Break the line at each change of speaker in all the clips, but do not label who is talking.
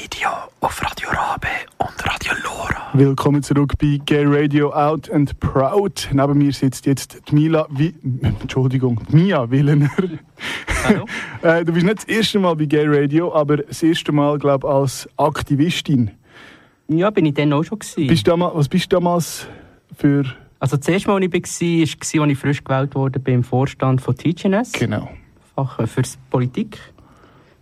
Radio auf Radio Rabe und Radio Lora.
Willkommen zurück bei Gay Radio Out and Proud. Neben mir sitzt jetzt die Mila, Wi Entschuldigung, Mia Willener.
Hallo.
äh, du bist nicht das erste Mal bei Gay Radio, aber das erste Mal, glaube ich, als Aktivistin.
Ja, bin ich dann auch schon. Gewesen.
Bist du damals, was bist du damals für...
Also das erste Mal, als ich war, war, als ich frisch gewählt wurde beim Vorstand von TGNS.
Genau.
Fach für Politik.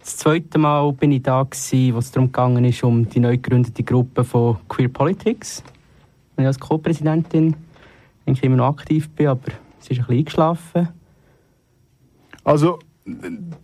Das zweite Mal bin ich da, gewesen, wo es darum ging, um die neu gegründete Gruppe von Queer Politics. Und ich als Co-Präsidentin eigentlich immer noch aktiv bin, aber es ist ein bisschen eingeschlafen.
Also,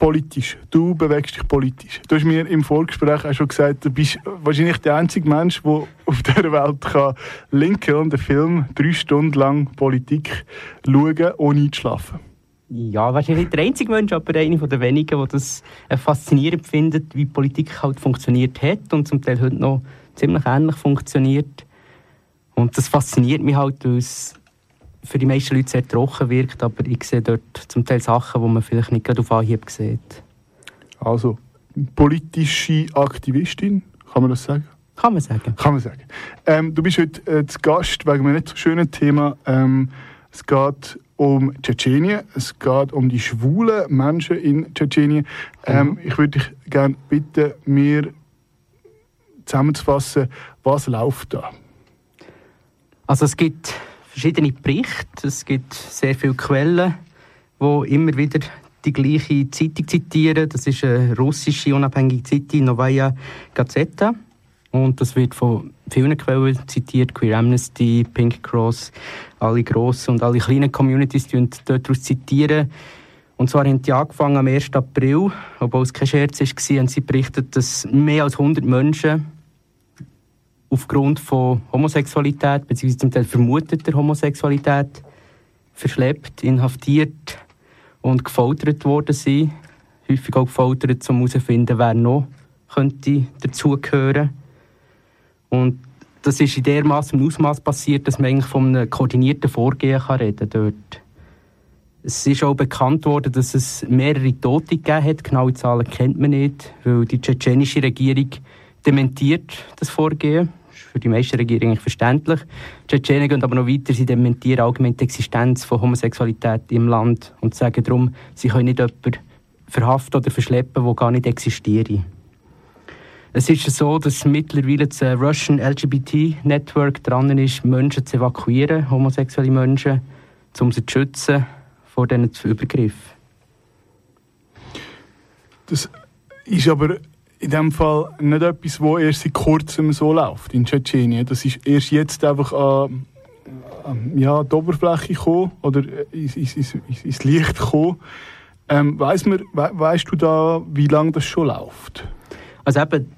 politisch. Du bewegst dich politisch. Du hast mir im Vorgespräch auch schon gesagt, du bist wahrscheinlich der einzige Mensch, der auf dieser Welt kann Lincoln, den Film, drei Stunden lang Politik schauen, ohne einzuschlafen.
Ja, wahrscheinlich nicht der einzige Mensch, aber einer der wenigen, der das äh, faszinierend findet, wie Politik halt funktioniert hat und zum Teil heute noch ziemlich ähnlich funktioniert. Und das fasziniert mich halt, weil es für die meisten Leute sehr trocken wirkt, aber ich sehe dort zum Teil Sachen, die man vielleicht nicht gerade auf Anhieb sieht.
Also, politische Aktivistin, kann man das sagen?
Kann man sagen.
Kann man sagen. Ähm, du bist heute äh, zu Gast wegen einem nicht so schönen Thema. Ähm, es geht um Tschetschenien, es geht um die schwulen Menschen in Tschetschenien. Ähm, mhm. Ich würde dich gerne bitten, mir zusammenzufassen, was läuft da?
Also es gibt verschiedene Berichte, es gibt sehr viele Quellen, wo immer wieder die gleiche Zeitung zitieren. Das ist eine russische unabhängige Zeitung, Novaya Gazeta. Und das wird von vielen Quellen zitiert, Queer Amnesty, Pink Cross, alle grossen und alle kleinen Communities die daraus zitieren. Und zwar haben die angefangen am 1. April, obwohl es kein Scherz war, haben sie berichtet, dass mehr als 100 Menschen aufgrund von Homosexualität, beziehungsweise zum Teil vermuteter Homosexualität, verschleppt, inhaftiert und gefoltert worden sind. Häufig auch gefoltert, um herauszufinden, wer noch könnte dazugehören Und das ist in dermaßen Ausmaß passiert, dass man eigentlich von einem koordinierten Vorgehen kann reden dort. Es ist auch bekannt worden, dass es mehrere Tote gegeben hat. Genaue Zahlen kennt man nicht, weil die tschetschenische Regierung dementiert das Vorgehen für die meisten Regierungen verständlich. Die Tschetschenen gehen aber noch weiter, sie dementieren allgemein die Existenz von Homosexualität im Land und sagen darum, sie können nicht jemanden verhaften oder verschleppen, der gar nicht existiert. Es ist so, dass mittlerweile das Russian LGBT Network dran ist, Menschen zu evakuieren, homosexuelle Menschen, um sie zu schützen vor diesen Übergriffen.
Das ist aber in dem Fall nicht etwas, das erst seit kurzem so läuft in Tschetschenien. Das ist erst jetzt einfach an, an ja, die Oberfläche gekommen oder ins, ins, ins, Licht gekommen. Ähm, weißt du da, wie lange das schon läuft?
Also eben,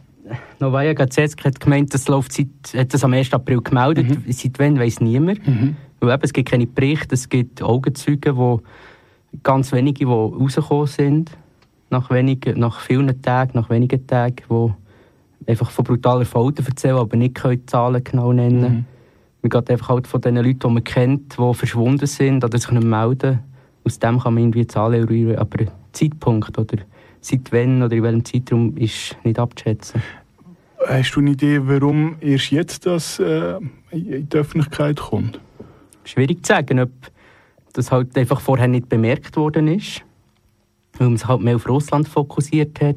Novaya Gazeta hat gemeint, das läuft seit, hat das am 1. April gemeldet. Mhm. Seit wann weiß niemand. Mhm. Weil eben, es gibt keine Berichte, es gibt Augenzeugen, wo ganz wenige, die rausgekommen sind nach, wenig, nach vielen Tagen, nach wenigen Tagen, wo einfach von brutaler Folter erzählen, aber nicht die Zahlen genau nennen. Mhm. Man geht einfach halt von den Leuten, die man kennt, die verschwunden sind oder sich nicht melden. Aus dem kann man irgendwie Zahlen eruieren, aber Zeitpunkt oder seit wann oder in welchem Zeitraum ist nicht abzuschätzen.
Hast du eine Idee, warum erst jetzt das äh, in die Öffentlichkeit kommt?
Schwierig zu sagen, ob das halt einfach vorher nicht bemerkt worden ist weil man sich halt mehr auf Russland fokussiert hat.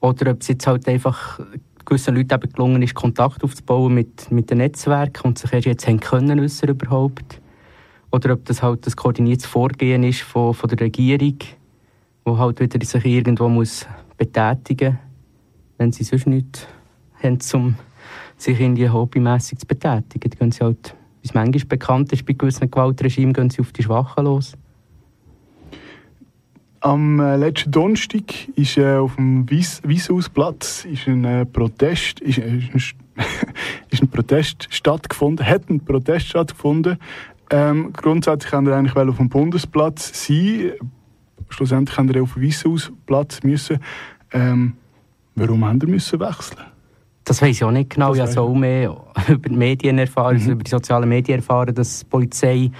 Oder ob es jetzt halt einfach gewissen Leuten eben gelungen ist, Kontakt aufzubauen mit, mit den Netzwerken und sich erst jetzt haben können äußern überhaupt. Oder ob das halt das koordiniertes Vorgehen ist von, von der Regierung, wo halt wieder sich irgendwo muss betätigen wenn sie sonst nichts haben, um sich irgendwie hobbymässig zu betätigen. Dann gehen sie halt, wie es manchmal bekannt ist, bei gewissen Gewaltregimen gehen sie auf die Schwachen los.
Am äh, letzten Donnerstag ist äh, auf dem Wieshausplatz ist ein äh, Protest ist, ist, ist ein Protest stattgefunden, hat ein Protest stattgefunden. Ähm, grundsätzlich haben wir eigentlich auf dem Bundesplatz sein. Schlussendlich haben wir auf dem Wieshausplatz müssen. Ähm, warum haben wir müssen wechseln?
Das weiß ich auch nicht genau. Das ich habe so mehr über die Medien erfahren, mhm. also über die sozialen Medien erfahren, dass die Polizei die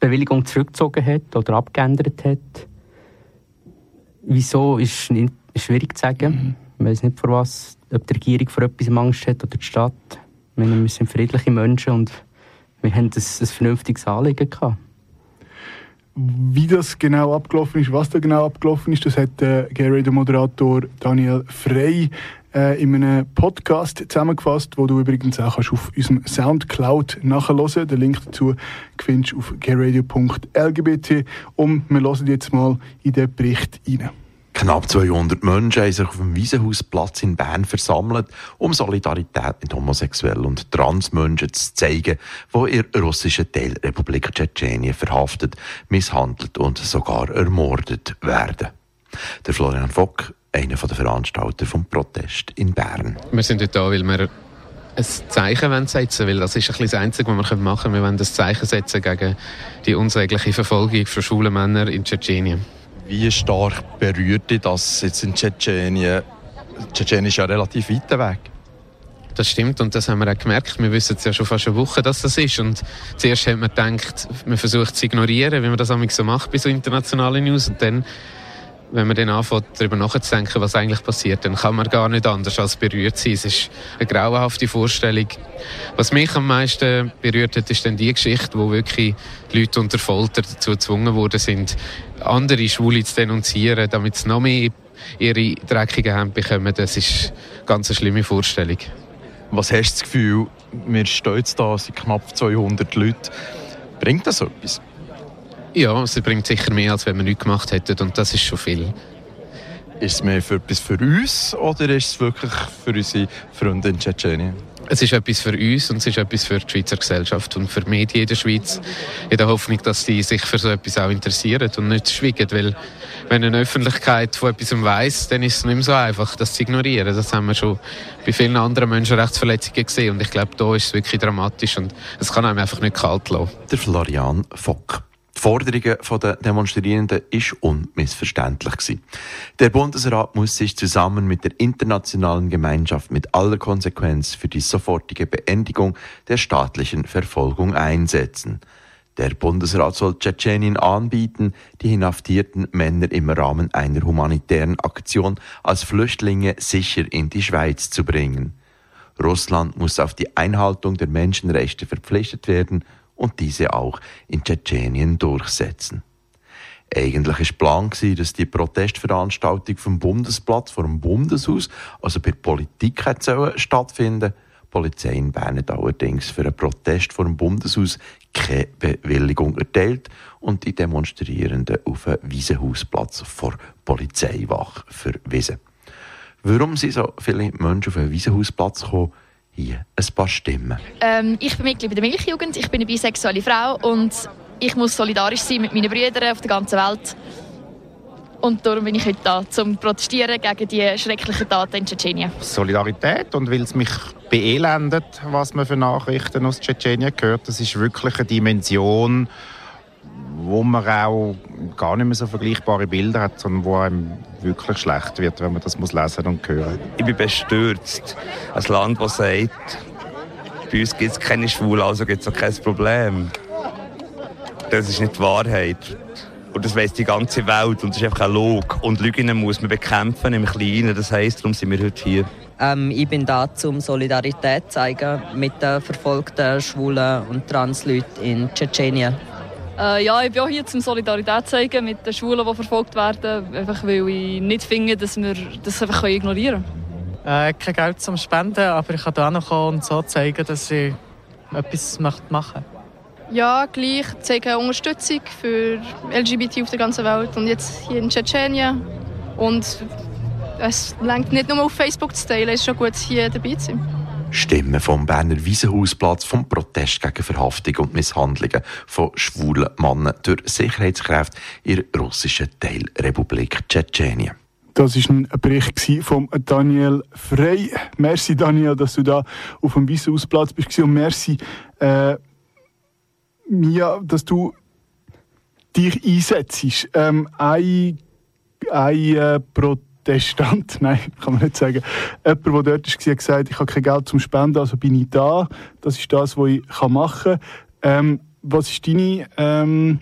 Bewilligung zurückgezogen hat oder abgeändert hat. Wieso, ist, nicht, schwierig zu sagen. Ich weiß nicht, vor was, ob die Regierung vor etwas Angst hat oder die Stadt. Wir sind friedliche Menschen und wir haben ein, ein vernünftiges Anliegen gehabt.
Wie das genau abgelaufen ist, was da genau abgelaufen ist, das hat der Gary, der Moderator Daniel Frey, äh, in einem Podcast zusammengefasst, wo du übrigens auch kannst auf unserem Soundcloud nachhören. Den Link dazu findest du auf gayradio.lgbt. Und wir hören jetzt mal in den Bericht rein.
Knapp 200 Menschen haben sich auf dem Wiesenhausplatz in Bern versammelt, um Solidarität mit Homosexuellen und Transmenschen zu zeigen, die in der russischen Teilrepublik Tschetschenien verhaftet, misshandelt und sogar ermordet werden. Der Florian Fock, einer der Veranstalter vom Protest in Bern.
Wir sind heute da, weil wir ein Zeichen setzen wollen, weil das ist ein das Einzige, was wir machen können. Wir wollen das Zeichen setzen gegen die unsägliche Verfolgung von schwulen Männern in Tschetschenien.
Wie stark berührt dich das jetzt in Tschetschenien? Tschetschenien ist ja relativ weit weg.
Das stimmt und das haben wir auch gemerkt. Wir wissen ja schon fast eine Woche, dass das ist. Und zuerst hat man gedacht, man versucht es zu ignorieren, wie man das so macht bei so internationalen News. Und dann wenn man dann anfängt, darüber nachzudenken, was eigentlich passiert, dann kann man gar nicht anders als berührt sein. Es ist eine grauenhafte Vorstellung. Was mich am meisten berührt hat, ist dann die Geschichte, wo wirklich Leute unter Folter dazu gezwungen worden sind, andere Schwule zu denunzieren, damit sie noch mehr ihre dreckigen Hände bekommen. Das ist eine ganz schlimme Vorstellung.
Was hast du das Gefühl, wir stehen jetzt da, sind knapp 200 Leute. Bringt das etwas?
Ja, es bringt sicher mehr, als wenn wir nichts gemacht hätten und das ist schon viel.
Ist es mehr für etwas für uns oder ist es wirklich für unsere Freunde in Tschetschenien?
Es ist etwas für uns und es ist etwas für die Schweizer Gesellschaft und für die Medien in der Schweiz. In der Hoffnung, dass sie sich für so etwas auch interessieren und nicht schweigen. Weil, wenn eine Öffentlichkeit von etwas weiss, dann ist es nicht mehr so einfach, das zu ignorieren. Das haben wir schon bei vielen anderen Menschenrechtsverletzungen gesehen. Und ich glaube, da ist es wirklich dramatisch und es kann einem einfach nicht kalt lassen.
Der Florian Fock. Die Forderungen der Demonstrierenden ist unmissverständlich gewesen. Der Bundesrat muss sich zusammen mit der internationalen Gemeinschaft mit aller Konsequenz für die sofortige Beendigung der staatlichen Verfolgung einsetzen. Der Bundesrat soll Tschetschenien anbieten, die inhaftierten Männer im Rahmen einer humanitären Aktion als Flüchtlinge sicher in die Schweiz zu bringen. Russland muss auf die Einhaltung der Menschenrechte verpflichtet werden und diese auch in Tschetschenien durchsetzen. Eigentlich war Plan, dass die Protestveranstaltung vom Bundesplatz vor dem Bundeshaus, also bei der Politik, stattfinden Die Polizei in Bern hat allerdings für einen Protest vor dem Bundeshaus keine Bewilligung erteilt und die Demonstrierenden auf einen Wiesenhausplatz vor Polizeiwache verwiesen. Warum sind so viele Menschen auf einen Wiesenhausplatz gekommen, hier ein paar Stimmen.
Ähm, ich bin Mitglied der Milchjugend, ich bin eine bisexuelle Frau und ich muss solidarisch sein mit meinen Brüdern auf der ganzen Welt. Und darum bin ich heute da, um zu protestieren gegen die schrecklichen Taten in Tschetschenien.
Solidarität und weil es mich beelendet, was man für Nachrichten aus Tschetschenien hört. Das ist wirklich eine Dimension, wo man auch gar nicht mehr so vergleichbare Bilder hat, sondern wo einem wirklich schlecht wird, wenn man das muss lesen und hören.
Ich bin bestürzt. Ein Land, das sagt, bei uns gibt es keine Schwulen, also gibt es auch kein Problem. Das ist nicht die Wahrheit. Und das weiss die ganze Welt und das ist einfach ein Log. Und Lügen muss man bekämpfen im Kleinen. Das heisst, darum sind wir heute hier.
Ähm, ich bin da, um Solidarität zu zeigen mit den verfolgten Schwulen und Transleuten in Tschetschenien.
Äh, ja, ich bin auch hier zum Solidarität zeigen mit den Schwulen, die verfolgt werden. Einfach weil ich nicht finde, dass wir das einfach ignorieren
können. Äh, kein Geld zum Spenden, aber ich kann da auch noch kommen und so zeigen, dass ich etwas machen möchte.
Ja, gleich zeigen Unterstützung für LGBT auf der ganzen Welt und jetzt hier in Tschetschenien. Und es lenkt nicht nur auf Facebook zu teilen, es ist schon gut, hier dabei zu sein.
Stimmen vom Berner Wiesenhausplatz vom Protest gegen Verhaftung und Misshandlungen von schwulen Männern durch Sicherheitskräfte in der russischen Teilrepublik Tschetschenien.
Das war ein Bericht von Daniel Frey. Merci, Daniel, dass du da auf dem Wiesenhausplatz bist. Und merci, äh, Mia, dass du dich einsetzt. Ähm, ein, ein äh, Protest Testant, nein, kann man nicht sagen. Jemand, der dort war, hat gesagt, ich habe kein Geld zum Spenden, also bin ich da. Das ist das, was ich machen kann. Ähm, was war deine ähm,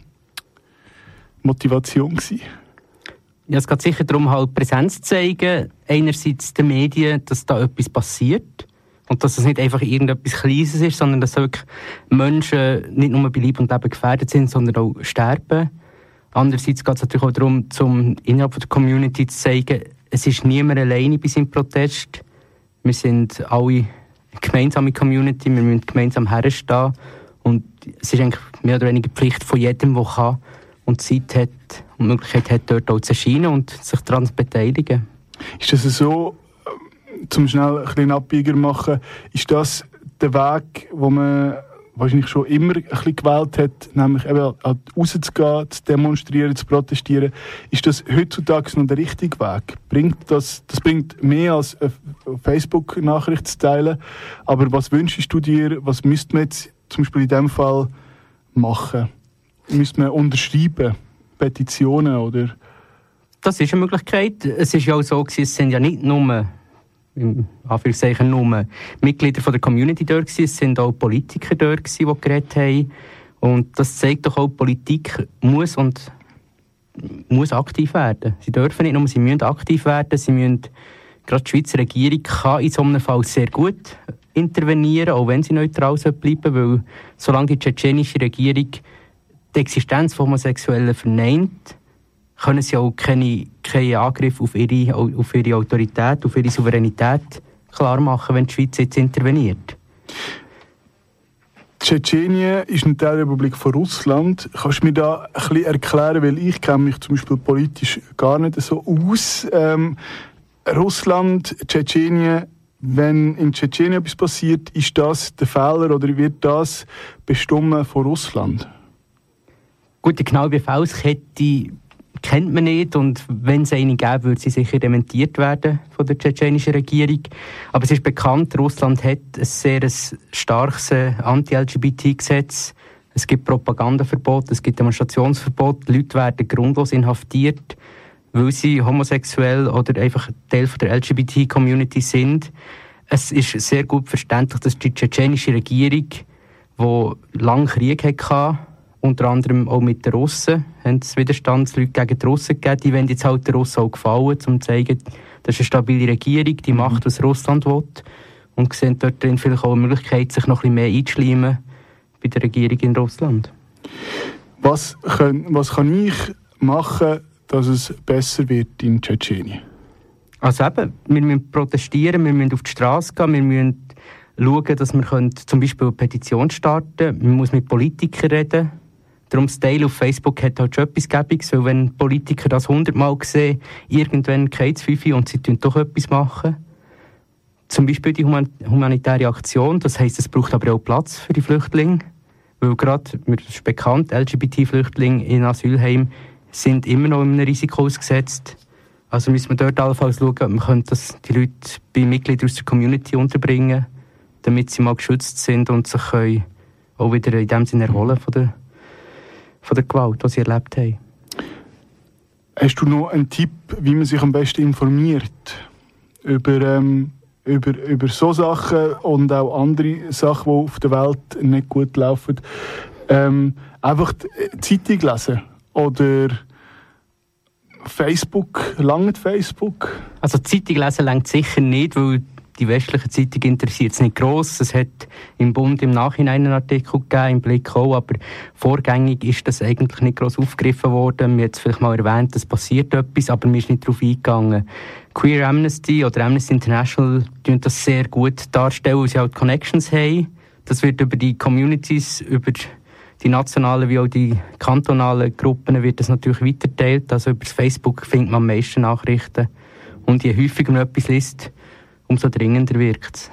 Motivation? Gewesen?
Ja, es geht sicher darum, halt Präsenz zu zeigen, einerseits den Medien, dass da etwas passiert und dass es nicht einfach irgendetwas Kleines ist, sondern dass wirklich Menschen nicht nur bei Leib und Leben gefährdet sind, sondern auch sterben. Andererseits geht es natürlich auch darum, zum innerhalb der Community zu zeigen, es ist niemand alleine bei seinem Protest. Wir sind alle eine gemeinsame Community, wir müssen gemeinsam herstehen und es ist eigentlich mehr oder weniger Pflicht von jedem, der kann und Zeit hat und die Möglichkeit hat, dort auch zu erscheinen und sich daran zu beteiligen.
Ist das so, ähm, zum schnell ein bisschen Abbieger machen, ist das der Weg, wo man wahrscheinlich schon immer ein bisschen gewählt hat, nämlich eben rauszugehen, zu demonstrieren, zu protestieren. Ist das heutzutage noch der richtige Weg? Bringt das, das bringt mehr als Facebook-Nachricht zu teilen, aber was wünschst du dir, was müsste man jetzt zum Beispiel in diesem Fall machen? Müsste man unterschreiben, Petitionen oder...
Das ist eine Möglichkeit. Es ist ja auch so, es sind ja nicht nur im Anführungszeichen nur Mitglieder von der Community dort gewesen. Es sind auch Politiker dort gewesen, die geredet haben. Und das zeigt doch auch, Politik muss und muss aktiv werden. Sie dürfen nicht nur, sie müssen aktiv werden. Sie müssen, gerade die Schweizer Regierung kann in so einem Fall sehr gut intervenieren, auch wenn sie neutral bleiben weil solange die tschetschenische Regierung die Existenz von Homosexuellen verneint, können sie auch keine, keinen Angriff auf ihre, auf ihre Autorität, auf ihre Souveränität klar machen, wenn die Schweiz jetzt interveniert.
Tschetschenien ist eine Teilrepublik von Russland. Kannst du mir da ein bisschen erklären, weil ich kenne mich zum Beispiel politisch gar nicht so aus. Ähm, Russland, Tschetschenien, wenn in Tschetschenien etwas passiert, ist das der Fehler oder wird das bestimmen von Russland?
Gut, die genaue Befehlskette kennt man nicht und wenn es eine gäbe, würde sie sicher dementiert werden von der tschetschenischen Regierung. Aber es ist bekannt, Russland hat ein sehr starkes äh, Anti-LGBT-Gesetz. Es gibt Propagandaverbot, es gibt Demonstrationsverbot. Leute werden grundlos inhaftiert, weil sie homosexuell oder einfach Teil der LGBT-Community sind. Es ist sehr gut verständlich, dass die tschetschenische Regierung, die lange Krieg hatte, unter anderem auch mit den Russen, haben es Widerstandsleute gegen die Russen gegeben. Die wollen jetzt halt den Russen auch gefallen, um zu zeigen, das ist eine stabile Regierung, die macht, was Russland will. Und sehen dort drin vielleicht auch eine Möglichkeit, sich noch ein bisschen mehr einzuschleimen bei der Regierung in Russland.
Was, können, was kann ich machen, dass es besser wird in Tschetschenien?
Also eben, wir müssen protestieren, wir müssen auf die Straße gehen, wir müssen schauen, dass wir zum Beispiel eine Petition starten können. Man muss mit Politikern reden Darum das Teil auf Facebook hat halt schon etwas Gäbiges, weil wenn Politiker das hundertmal sehen, irgendwann geht es und sie tun doch etwas machen. Zum Beispiel die humanitäre Aktion, das heisst, es braucht aber auch Platz für die Flüchtlinge, weil gerade, mir ist bekannt, LGBT-Flüchtlinge in Asylheim sind immer noch einem Risiko ausgesetzt. Also müssen wir dort allenfalls schauen, ob man das die Leute bei Mitgliedern aus der Community unterbringen damit sie mal geschützt sind und sich auch wieder in dem Sinne erholen von der von der Gewalt, die sie erlebt haben.
Hast du noch einen Tipp, wie man sich am besten informiert über, ähm, über, über so Sachen und auch andere Sachen, die auf der Welt nicht gut laufen? Ähm, einfach die Zeitung lesen oder Facebook, lange Facebook?
Also Zeitung lesen langt sicher nicht, weil die westliche Zeitung interessiert es nicht gross. Es hat im Bund im Nachhinein einen Artikel gegeben, im Blick auch, aber vorgängig ist das eigentlich nicht gross aufgegriffen worden. Wir haben vielleicht mal erwähnt, es passiert etwas, aber mir ist nicht darauf eingegangen. Queer Amnesty oder Amnesty International tun das sehr gut darstellen, weil sie halt Connections haben. Das wird über die Communities, über die nationalen wie auch die kantonalen Gruppen wird das natürlich weiterteilt. Also über Facebook findet man am meisten Nachrichten. Und je häufiger man etwas liest, umso dringender wirkt es.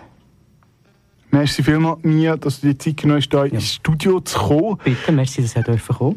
Merci vielmals, Mia, dass du die Zeit genommen hast, hier ja. ins Studio zu kommen.
Bitte, merci, dass ihr kommen